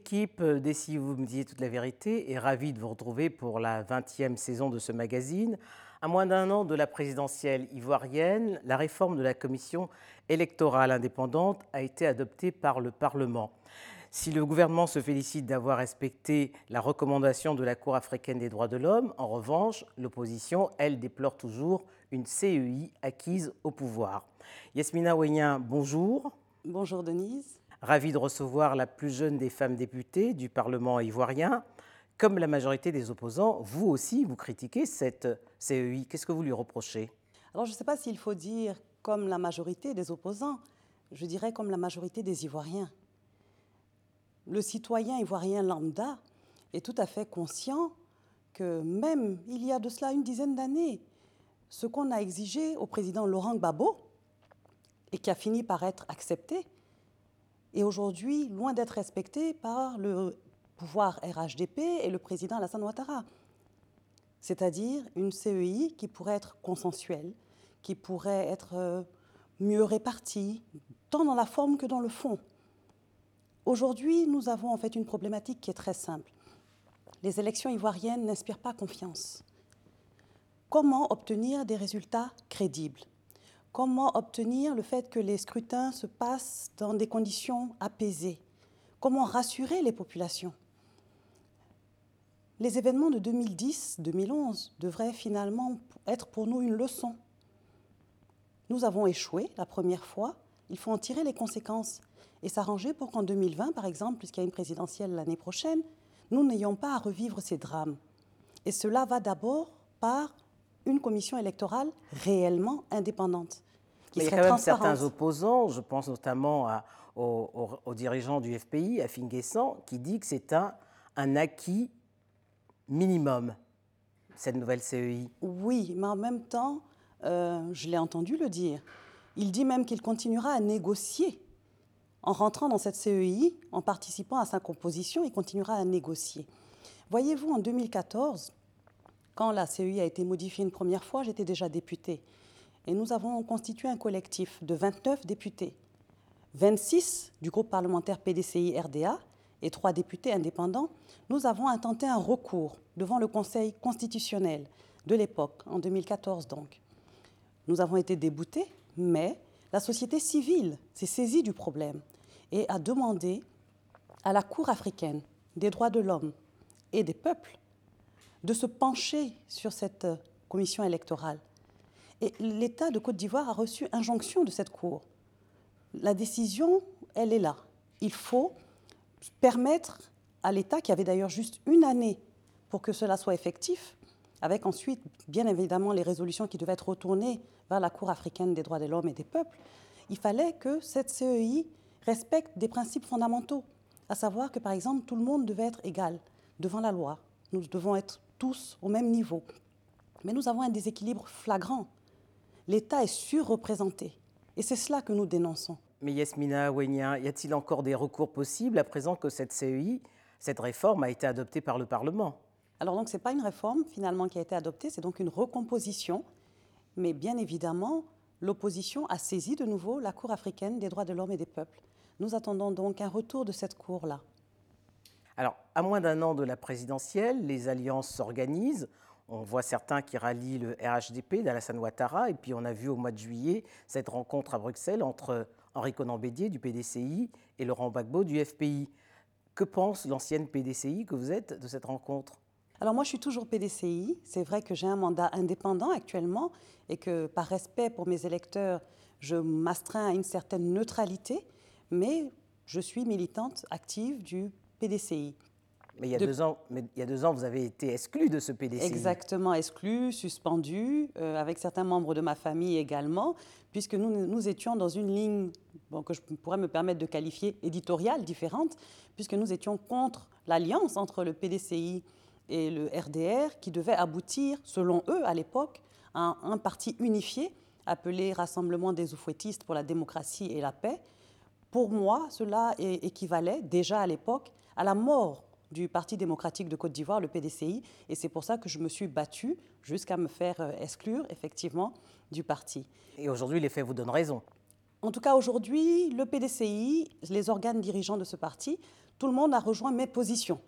L'équipe des Si vous me disiez toute la vérité est ravie de vous retrouver pour la 20e saison de ce magazine. À moins d'un an de la présidentielle ivoirienne, la réforme de la commission électorale indépendante a été adoptée par le Parlement. Si le gouvernement se félicite d'avoir respecté la recommandation de la Cour africaine des droits de l'homme, en revanche, l'opposition, elle, déplore toujours une CEI acquise au pouvoir. Yasmina Ouénien, bonjour. Bonjour Denise. Ravi de recevoir la plus jeune des femmes députées du Parlement ivoirien. Comme la majorité des opposants, vous aussi, vous critiquez cette CEI. Qu'est-ce que vous lui reprochez? Alors je ne sais pas s'il faut dire comme la majorité des opposants, je dirais comme la majorité des Ivoiriens le citoyen ivoirien lambda est tout à fait conscient que même il y a de cela une dizaine d'années, ce qu'on a exigé au président Laurent Gbagbo et qui a fini par être accepté, est aujourd'hui loin d'être respecté par le pouvoir RHDP et le président Alassane Ouattara. C'est-à-dire une CEI qui pourrait être consensuelle, qui pourrait être euh, mieux répartie, tant dans la forme que dans le fond. Aujourd'hui, nous avons en fait une problématique qui est très simple. Les élections ivoiriennes n'inspirent pas confiance. Comment obtenir des résultats crédibles? Comment obtenir le fait que les scrutins se passent dans des conditions apaisées? Comment rassurer les populations? Les événements de 2010-2011 devraient finalement être pour nous une leçon. Nous avons échoué la première fois, il faut en tirer les conséquences et s'arranger pour qu'en 2020, par exemple, puisqu'il y a une présidentielle l'année prochaine, nous n'ayons pas à revivre ces drames. Et cela va d'abord par une commission électorale réellement indépendante. Qui il y a quand même certains opposants, je pense notamment à, aux, dirigeants du FPI, à Finguessan, qui dit que c'est un, un acquis minimum, cette nouvelle CEI. Oui, mais en même temps, euh, je l'ai entendu le dire, il dit même qu'il continuera à négocier en rentrant dans cette CEI, en participant à sa composition, il continuera à négocier. Voyez-vous, en 2014, quand la CEI a été modifiée une première fois, j'étais déjà députée. Et nous avons constitué un collectif de 29 députés, 26 du groupe parlementaire PDCI-RDA et 3 députés indépendants. Nous avons intenté un recours devant le Conseil constitutionnel de l'époque, en 2014 donc. Nous avons été déboutés, mais la société civile s'est saisie du problème et a demandé à la Cour africaine des droits de l'homme et des peuples de se pencher sur cette commission électorale. Et l'État de Côte d'Ivoire a reçu injonction de cette Cour. La décision, elle est là. Il faut permettre à l'État, qui avait d'ailleurs juste une année pour que cela soit effectif, avec ensuite, bien évidemment, les résolutions qui devaient être retournées vers la Cour africaine des droits de l'homme et des peuples, il fallait que cette CEI respecte des principes fondamentaux, à savoir que, par exemple, tout le monde devait être égal devant la loi. Nous devons être tous au même niveau. Mais nous avons un déséquilibre flagrant. L'État est surreprésenté. Et c'est cela que nous dénonçons. Mais Yasmina Ouenia, y a-t-il encore des recours possibles à présent que cette CEI, cette réforme a été adoptée par le Parlement? Alors donc ce n'est pas une réforme finalement qui a été adoptée, c'est donc une recomposition. Mais bien évidemment, l'opposition a saisi de nouveau la Cour africaine des droits de l'homme et des peuples. Nous attendons donc un retour de cette Cour-là. Alors, à moins d'un an de la présidentielle, les alliances s'organisent. On voit certains qui rallient le RHDP d'Alassane Ouattara, et puis on a vu au mois de juillet cette rencontre à Bruxelles entre Henri Conan Bédier du PDCI et Laurent Gbagbo du FPI. Que pense l'ancienne PDCI que vous êtes de cette rencontre? Alors moi, je suis toujours PDCI. C'est vrai que j'ai un mandat indépendant actuellement et que par respect pour mes électeurs, je m'astreins à une certaine neutralité, mais je suis militante active du PDCI. Mais il, y a deux ans, mais il y a deux ans, vous avez été exclu de ce PDCI. Exactement, exclu, suspendu, euh, avec certains membres de ma famille également, puisque nous, nous étions dans une ligne bon, que je pourrais me permettre de qualifier éditoriale différente, puisque nous étions contre l'alliance entre le PDCI et le RDR qui devait aboutir, selon eux à l'époque, à un, parti unifié appelé Rassemblement des oufouettistes pour la démocratie et la paix. Pour moi, cela équivalait déjà à l'époque à la mort du Parti démocratique de Côte d'Ivoire, le PDCI, et c'est pour ça que je me suis battue jusqu'à me faire euh, exclure effectivement du parti. Et aujourd'hui, les faits vous donnent raison. En tout cas, aujourd'hui, le PDCI, les organes dirigeants de ce parti, tout le monde a rejoint mes positions.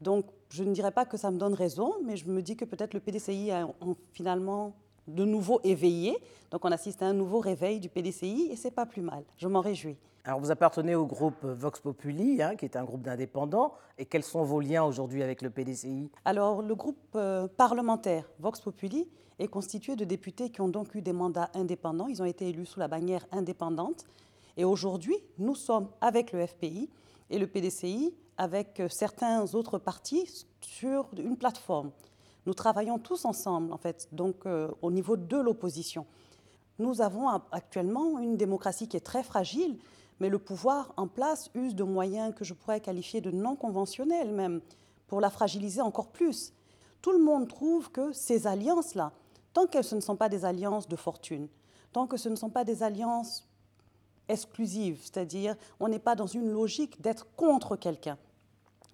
Donc, je ne dirais pas que ça me donne raison, mais je me dis que peut-être le PDCI a finalement de nouveau éveillé. Donc, on assiste à un nouveau réveil du PDCI et c'est pas plus mal. Je m'en réjouis. Alors, vous appartenez au groupe Vox Populi, hein, qui est un groupe d'indépendants. Et quels sont vos liens aujourd'hui avec le PDCI Alors, le groupe euh, parlementaire Vox Populi est constitué de députés qui ont donc eu des mandats indépendants. Ils ont été élus sous la bannière indépendante. Et aujourd'hui, nous sommes avec le FPI et le PDCI avec certains autres partis sur une plateforme. Nous travaillons tous ensemble, en fait, donc euh, au niveau de l'opposition. Nous avons actuellement une démocratie qui est très fragile mais le pouvoir en place use de moyens que je pourrais qualifier de non conventionnels même, pour la fragiliser encore plus. Tout le monde trouve que ces alliances-là, tant que ce ne sont pas des alliances de fortune, tant que ce ne sont pas des alliances exclusives, c'est-à-dire on n'est pas dans une logique d'être contre quelqu'un,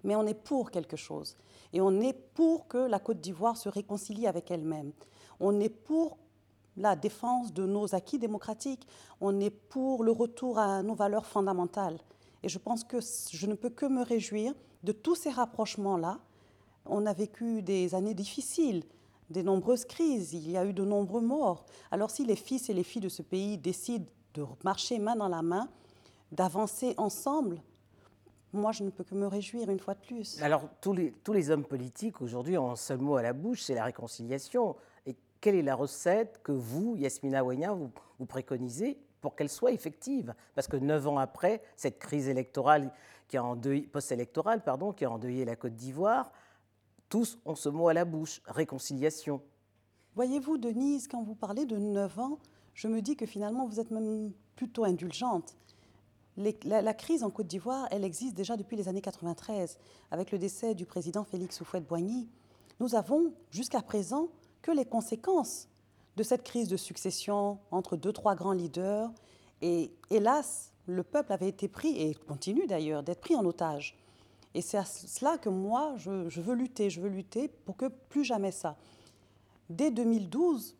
mais on est pour quelque chose. Et on est pour que la Côte d'Ivoire se réconcilie avec elle-même. On est pour la défense de nos acquis démocratiques. On est pour le retour à nos valeurs fondamentales. Et je pense que je ne peux que me réjouir de tous ces rapprochements-là. On a vécu des années difficiles, des nombreuses crises, il y a eu de nombreux morts. Alors si les fils et les filles de ce pays décident de marcher main dans la main, d'avancer ensemble, moi, je ne peux que me réjouir une fois de plus. Alors, tous les, tous les hommes politiques aujourd'hui ont un seul mot à la bouche, c'est la réconciliation quelle est la recette que vous, Yasmina Ouenia, vous, préconisez pour qu'elle soit effective? Parce que neuf ans après, cette crise électorale qui a post-électorale, pardon, qui a endeuillé la Côte d'Ivoire, tous ont ce mot à la bouche, réconciliation. Voyez-vous, Denise, quand vous parlez de neuf ans, je me dis que finalement, vous êtes même plutôt indulgente. la, la, crise en Côte d'Ivoire, elle existe déjà depuis les années 93, avec le décès du président Félix Houphouët-Boigny. Nous avons, jusqu'à présent, que les conséquences de cette crise de succession entre deux, trois grands leaders. Et hélas, le peuple avait été pris, et continue d'ailleurs, d'être pris en otage. Et c'est à cela que moi, je, veux lutter. Je veux lutter pour que plus jamais ça. Dès 2012,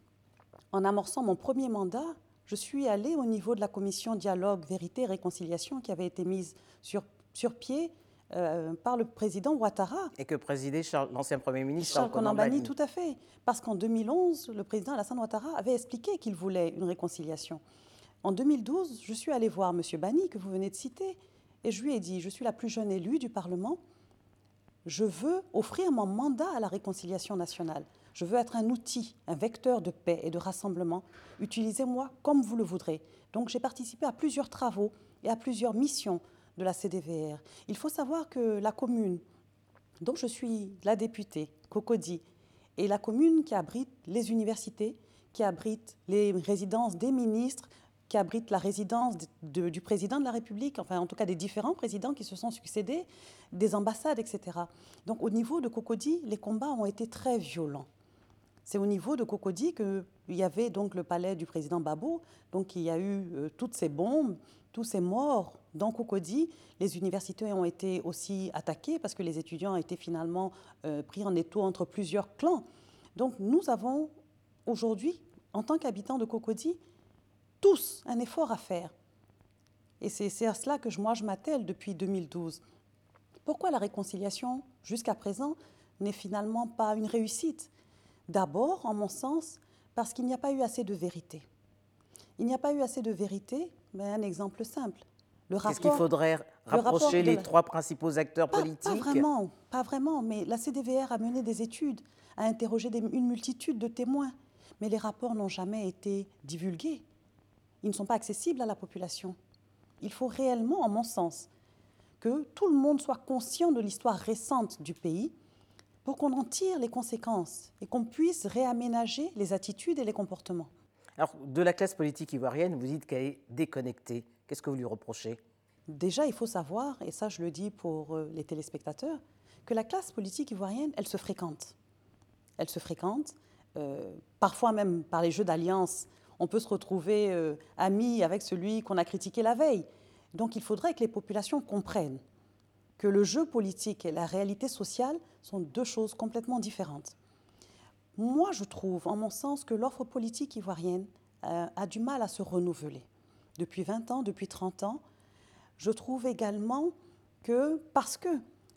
en amorçant mon premier mandat, je suis allée au niveau de la commission Dialogue, Vérité Réconciliation qui avait été mise sur, sur pied euh, par le président Ouattara. Et que présidait l'ancien Premier ministre Charles Konambani. Tout à fait. Parce qu'en 2011, le président Alassane Ouattara avait expliqué qu'il voulait une réconciliation. En 2012, je suis allée voir M. Bani, que vous venez de citer, et je lui ai dit, je suis la plus jeune élue du Parlement, je veux offrir mon mandat à la réconciliation nationale. Je veux être un outil, un vecteur de paix et de rassemblement. Utilisez-moi comme vous le voudrez. Donc j'ai participé à plusieurs travaux et à plusieurs missions de la CDVR. Il faut savoir que la commune dont je suis la députée, Cocody, est la commune qui abrite les universités, qui abrite les résidences des ministres, qui abrite la résidence du président de la République, enfin en tout cas des différents présidents qui se sont succédés, des ambassades, etc. Donc au niveau de Cocody, les combats ont été très violents. C'est au niveau de Cocody qu'il y avait donc le palais du président Babo, donc il y a eu euh, toutes ces bombes, tous ces morts dans Cocody. Les universités ont été aussi attaquées parce que les étudiants ont été finalement euh, pris en étau entre plusieurs clans. Donc nous avons aujourd'hui, en tant qu'habitants de Cocody, tous un effort à faire. Et c'est à cela que moi je m'attelle depuis 2012. Pourquoi la réconciliation, jusqu'à présent, n'est finalement pas une réussite? D'abord, en mon sens, parce qu'il n'y a pas eu assez de vérité. Il n'y a pas eu assez de vérité, mais un exemple simple. Qu'est-ce qu'il faudrait rapprocher les trois principaux acteurs politiques Pas vraiment, pas vraiment, mais la CDVR a mené des études, a interrogé une multitude de témoins, mais les rapports n'ont jamais été divulgués. Ils ne sont pas accessibles à la population. Il faut réellement, en mon sens, que tout le monde soit conscient de l'histoire récente du pays pour qu'on en tire les conséquences et qu'on puisse réaménager les attitudes et les comportements. Alors, de la classe politique ivoirienne, vous dites qu'elle est déconnectée. Qu'est-ce que vous lui reprochez? Déjà, il faut savoir, et ça je le dis pour euh, les téléspectateurs, que la classe politique ivoirienne, elle se fréquente. Elle se fréquente, euh, parfois même par les jeux d'alliance, on peut se retrouver euh, amis avec celui qu'on a critiqué la veille. Donc il faudrait que les populations comprennent que le jeu politique et la réalité sociale sont deux choses complètement différentes. Moi, je trouve, en mon sens, que l'offre politique ivoirienne a du mal à se renouveler. depuis 20 ans, depuis 30 ans. Je trouve également que parce que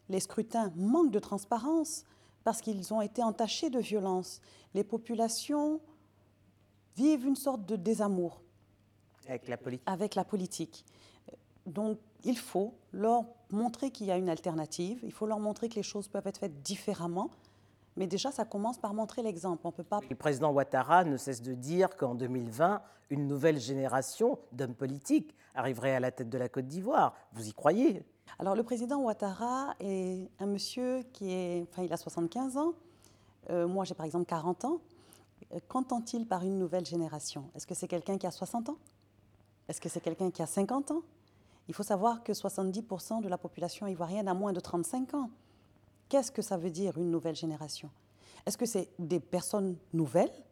les scrutins manquent de transparence, parce qu'ils ont été entachés de violence, les populations vivent une sorte de désamour avec la politique. Avec la politique. Donc il faut leur montrer qu'il y a une alternative, il faut leur montrer que les choses peuvent être faites différemment. Mais déjà, ça commence par montrer l'exemple. On peut pas. Le président Ouattara ne cesse de dire qu'en 2020, une nouvelle génération d'hommes politiques arriverait à la tête de la Côte d'Ivoire. Vous y croyez? Alors, le président Ouattara est un monsieur qui est. Enfin, il a 75 ans. Euh, moi, j'ai par exemple 40 ans. Qu'entend-il par une nouvelle génération? Est-ce que c'est quelqu'un qui a 60 ans? Est-ce que c'est quelqu'un qui a 50 ans? Il faut savoir que 70% de la population ivoirienne a moins de 35 ans. Qu'est-ce que ça veut dire une nouvelle génération? Est-ce que c'est des personnes nouvelles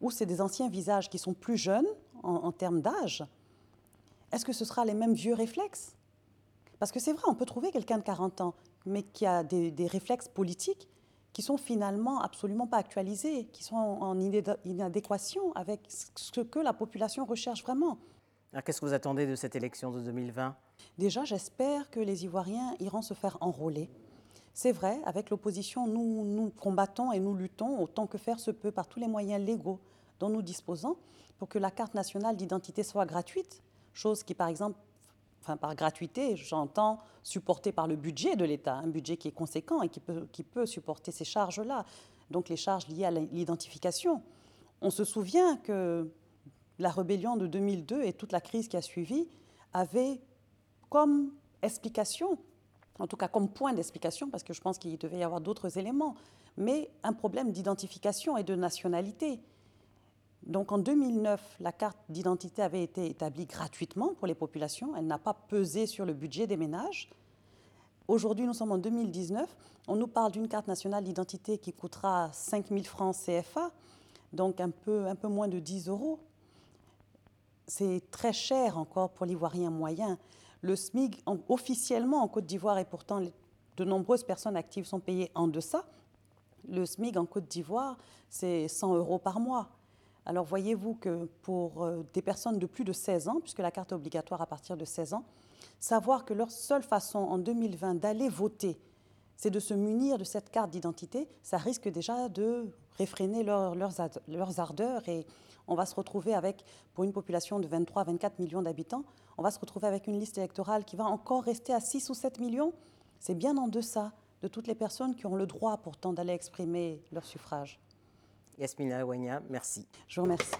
ou c'est des anciens visages qui sont plus jeunes en, termes d'âge? Est-ce que ce sera les mêmes vieux réflexes? Parce que c'est vrai, on peut trouver quelqu'un de 40 ans, mais qui a des, réflexes politiques qui sont finalement absolument pas actualisés, qui sont en inadéquation avec ce que la population recherche vraiment. Qu'est-ce que vous attendez de cette élection de 2020 Déjà, j'espère que les Ivoiriens iront se faire enrôler. C'est vrai, avec l'opposition, nous, nous combattons et nous luttons autant que faire se peut par tous les moyens légaux dont nous disposons pour que la carte nationale d'identité soit gratuite, chose qui, par exemple, enfin par gratuité, j'entends supportée par le budget de l'État, un budget qui est conséquent et qui peut, qui peut supporter ces charges-là, donc les charges liées à l'identification. On se souvient que la rébellion de 2002 et toute la crise qui a suivi avaient comme explication en tout cas comme point d'explication, parce que je pense qu'il devait y avoir d'autres éléments, mais un problème d'identification et de nationalité. Donc en 2009, la carte d'identité avait été établie gratuitement pour les populations, elle n'a pas pesé sur le budget des ménages. Aujourd'hui, nous sommes en 2019, on nous parle d'une carte nationale d'identité qui coûtera 5 000 francs CFA, donc un peu, un peu moins de 10 euros. C'est très cher encore pour l'ivoirien moyen. Le SMIC, officiellement en Côte d'Ivoire, et pourtant de nombreuses personnes actives sont payées en deçà, le SMIC en Côte d'Ivoire, c'est 100 euros par mois. Alors voyez-vous que pour euh, des personnes de plus de 16 ans, puisque la carte est obligatoire à partir de 16 ans, savoir que leur seule façon en 2020 d'aller voter, c'est de se munir de cette carte d'identité, ça risque déjà de réfréner leurs, leurs ardeurs et on va se retrouver avec, pour une population de 23 24 millions d'habitants, on va se retrouver avec une liste électorale qui va encore rester à 6 ou 7 millions. C'est bien en deçà de toutes les personnes qui ont le droit pourtant d'aller exprimer leur suffrage. Yasmina Awanya, merci. Je vous remercie.